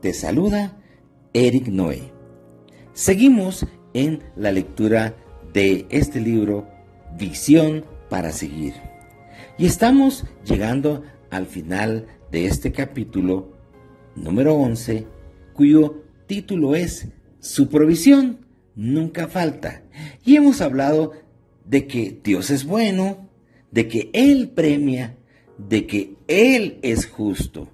Te saluda Eric Noé. Seguimos en la lectura de este libro Visión para seguir. Y estamos llegando al final de este capítulo número 11, cuyo título es Su provisión nunca falta. Y hemos hablado de que Dios es bueno, de que Él premia, de que Él es justo.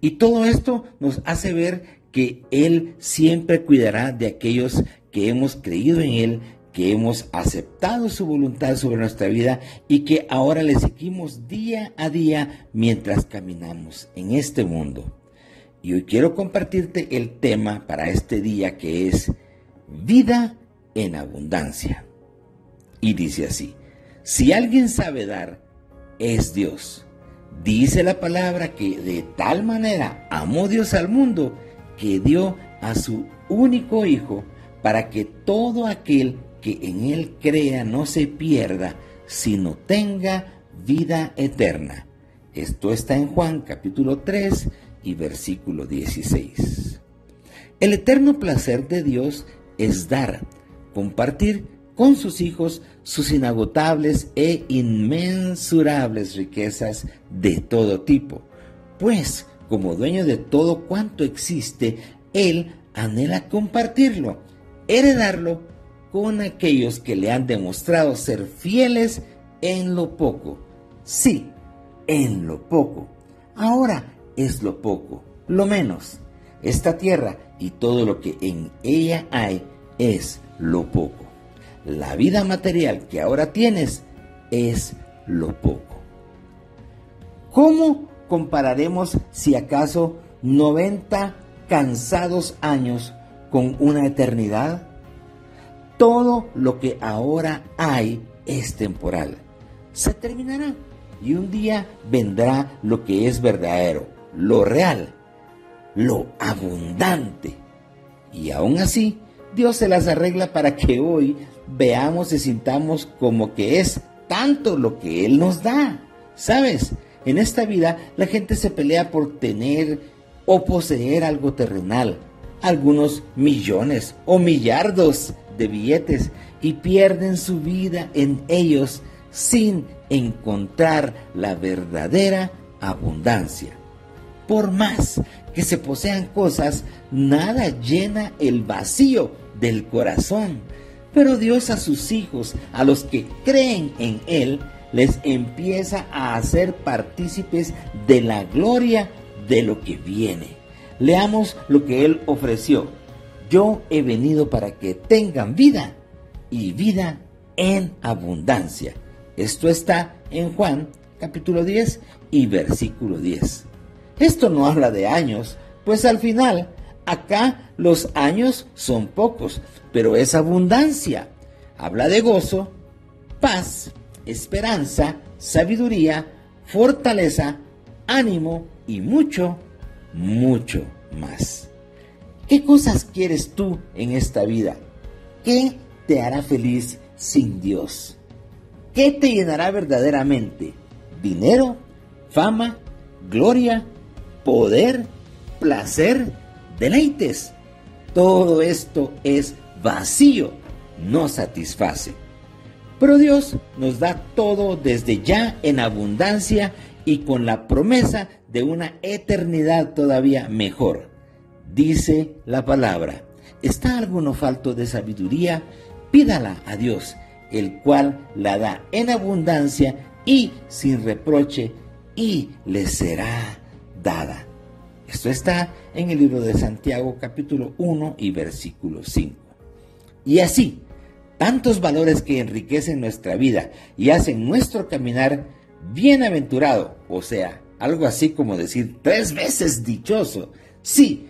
Y todo esto nos hace ver que Él siempre cuidará de aquellos que hemos creído en Él, que hemos aceptado su voluntad sobre nuestra vida y que ahora le seguimos día a día mientras caminamos en este mundo. Y hoy quiero compartirte el tema para este día que es vida en abundancia. Y dice así, si alguien sabe dar, es Dios. Dice la palabra que de tal manera amó Dios al mundo que dio a su único Hijo para que todo aquel que en Él crea no se pierda, sino tenga vida eterna. Esto está en Juan capítulo 3 y versículo 16. El eterno placer de Dios es dar, compartir con sus hijos sus inagotables e inmensurables riquezas de todo tipo, pues como dueño de todo cuanto existe, Él anhela compartirlo, heredarlo con aquellos que le han demostrado ser fieles en lo poco. Sí, en lo poco. Ahora es lo poco, lo menos. Esta tierra y todo lo que en ella hay es lo poco. La vida material que ahora tienes es lo poco. ¿Cómo compararemos si acaso 90 cansados años con una eternidad? Todo lo que ahora hay es temporal. Se terminará y un día vendrá lo que es verdadero, lo real, lo abundante. Y aún así, Dios se las arregla para que hoy veamos y sintamos como que es tanto lo que Él nos da. ¿Sabes? En esta vida la gente se pelea por tener o poseer algo terrenal, algunos millones o millardos de billetes y pierden su vida en ellos sin encontrar la verdadera abundancia. Por más que se posean cosas, nada llena el vacío del corazón. Pero Dios a sus hijos, a los que creen en Él, les empieza a hacer partícipes de la gloria de lo que viene. Leamos lo que Él ofreció. Yo he venido para que tengan vida y vida en abundancia. Esto está en Juan capítulo 10 y versículo 10. Esto no habla de años, pues al final acá los años son pocos, pero es abundancia. Habla de gozo, paz, esperanza, sabiduría, fortaleza, ánimo y mucho, mucho más. ¿Qué cosas quieres tú en esta vida? ¿Qué te hará feliz sin Dios? ¿Qué te llenará verdaderamente? ¿Dinero? ¿Fama? ¿Gloria? ¿Poder? ¿Placer? ¿Deleites? Todo esto es vacío, no satisface. Pero Dios nos da todo desde ya en abundancia y con la promesa de una eternidad todavía mejor. Dice la palabra, ¿está alguno falto de sabiduría? Pídala a Dios, el cual la da en abundancia y sin reproche, y le será dada. Esto está en el libro de Santiago capítulo 1 y versículo 5. Y así, tantos valores que enriquecen nuestra vida y hacen nuestro caminar bienaventurado, o sea, algo así como decir tres veces dichoso. Sí,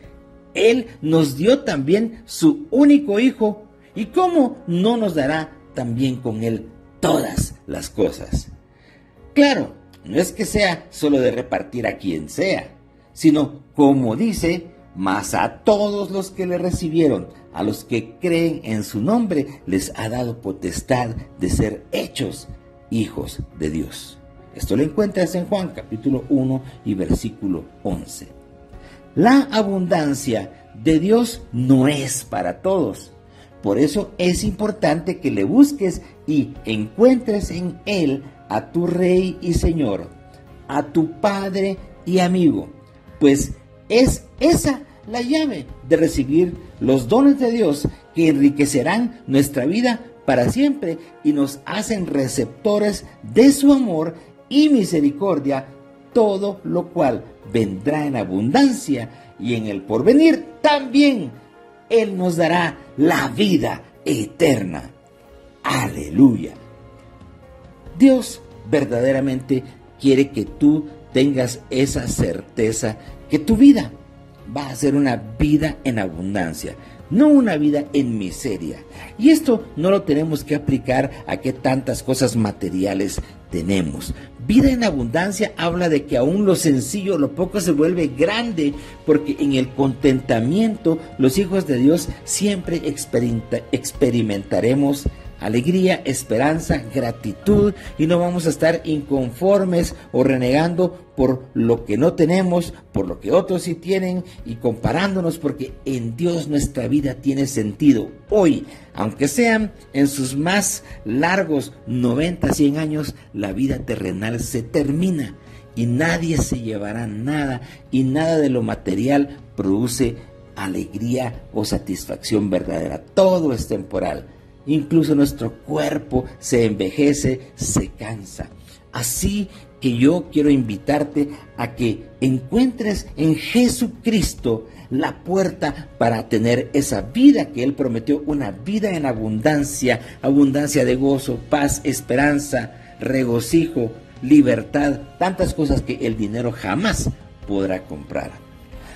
Él nos dio también su único Hijo, y cómo no nos dará también con Él todas las cosas. Claro, no es que sea solo de repartir a quien sea, sino, como dice, más a todos los que le recibieron, a los que creen en su nombre, les ha dado potestad de ser hechos hijos de Dios. Esto lo encuentras en Juan capítulo 1 y versículo 11. La abundancia de Dios no es para todos. Por eso es importante que le busques y encuentres en Él a tu Rey y Señor, a tu Padre y amigo, pues es esa la llave de recibir los dones de Dios que enriquecerán nuestra vida para siempre y nos hacen receptores de su amor y misericordia, todo lo cual vendrá en abundancia y en el porvenir también Él nos dará la vida eterna. Aleluya. Dios verdaderamente quiere que tú tengas esa certeza que tu vida va a ser una vida en abundancia, no una vida en miseria. Y esto no lo tenemos que aplicar a que tantas cosas materiales tenemos. Vida en abundancia habla de que aún lo sencillo, lo poco se vuelve grande, porque en el contentamiento los hijos de Dios siempre experimentaremos alegría, esperanza, gratitud y no vamos a estar inconformes o renegando por lo que no tenemos, por lo que otros sí tienen y comparándonos porque en Dios nuestra vida tiene sentido. Hoy, aunque sean en sus más largos 90, 100 años, la vida terrenal se termina y nadie se llevará nada y nada de lo material produce alegría o satisfacción verdadera. Todo es temporal. Incluso nuestro cuerpo se envejece, se cansa. Así que yo quiero invitarte a que encuentres en Jesucristo la puerta para tener esa vida que Él prometió, una vida en abundancia, abundancia de gozo, paz, esperanza, regocijo, libertad, tantas cosas que el dinero jamás podrá comprar.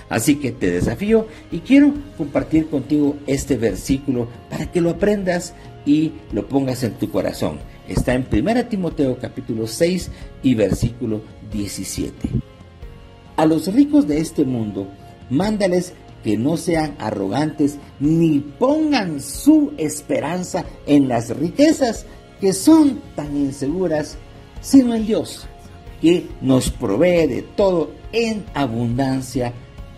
Así que te desafío y quiero compartir contigo este versículo para que lo aprendas y lo pongas en tu corazón. Está en 1 Timoteo capítulo 6 y versículo 17. A los ricos de este mundo, mándales que no sean arrogantes ni pongan su esperanza en las riquezas que son tan inseguras, sino en Dios, que nos provee de todo en abundancia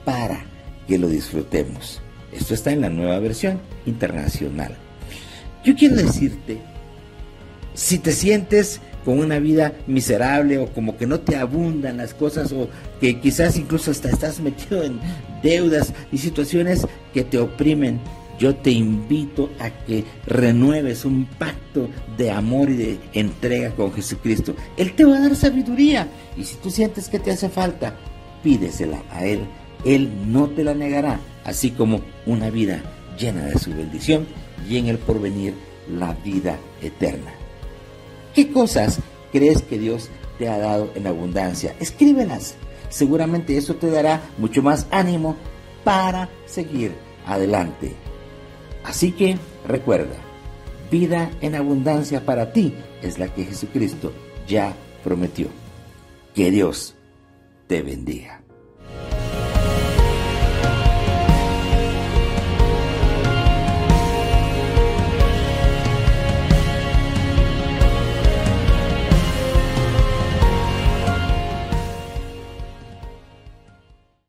para que lo disfrutemos. Esto está en la nueva versión internacional. Yo quiero decirte, si te sientes con una vida miserable o como que no te abundan las cosas o que quizás incluso hasta estás metido en deudas y situaciones que te oprimen, yo te invito a que renueves un pacto de amor y de entrega con Jesucristo. Él te va a dar sabiduría y si tú sientes que te hace falta, pídesela a Él él no te la negará, así como una vida llena de su bendición y en el porvenir la vida eterna. ¿Qué cosas crees que Dios te ha dado en abundancia? Escríbelas. Seguramente eso te dará mucho más ánimo para seguir adelante. Así que recuerda, vida en abundancia para ti es la que Jesucristo ya prometió. Que Dios te bendiga.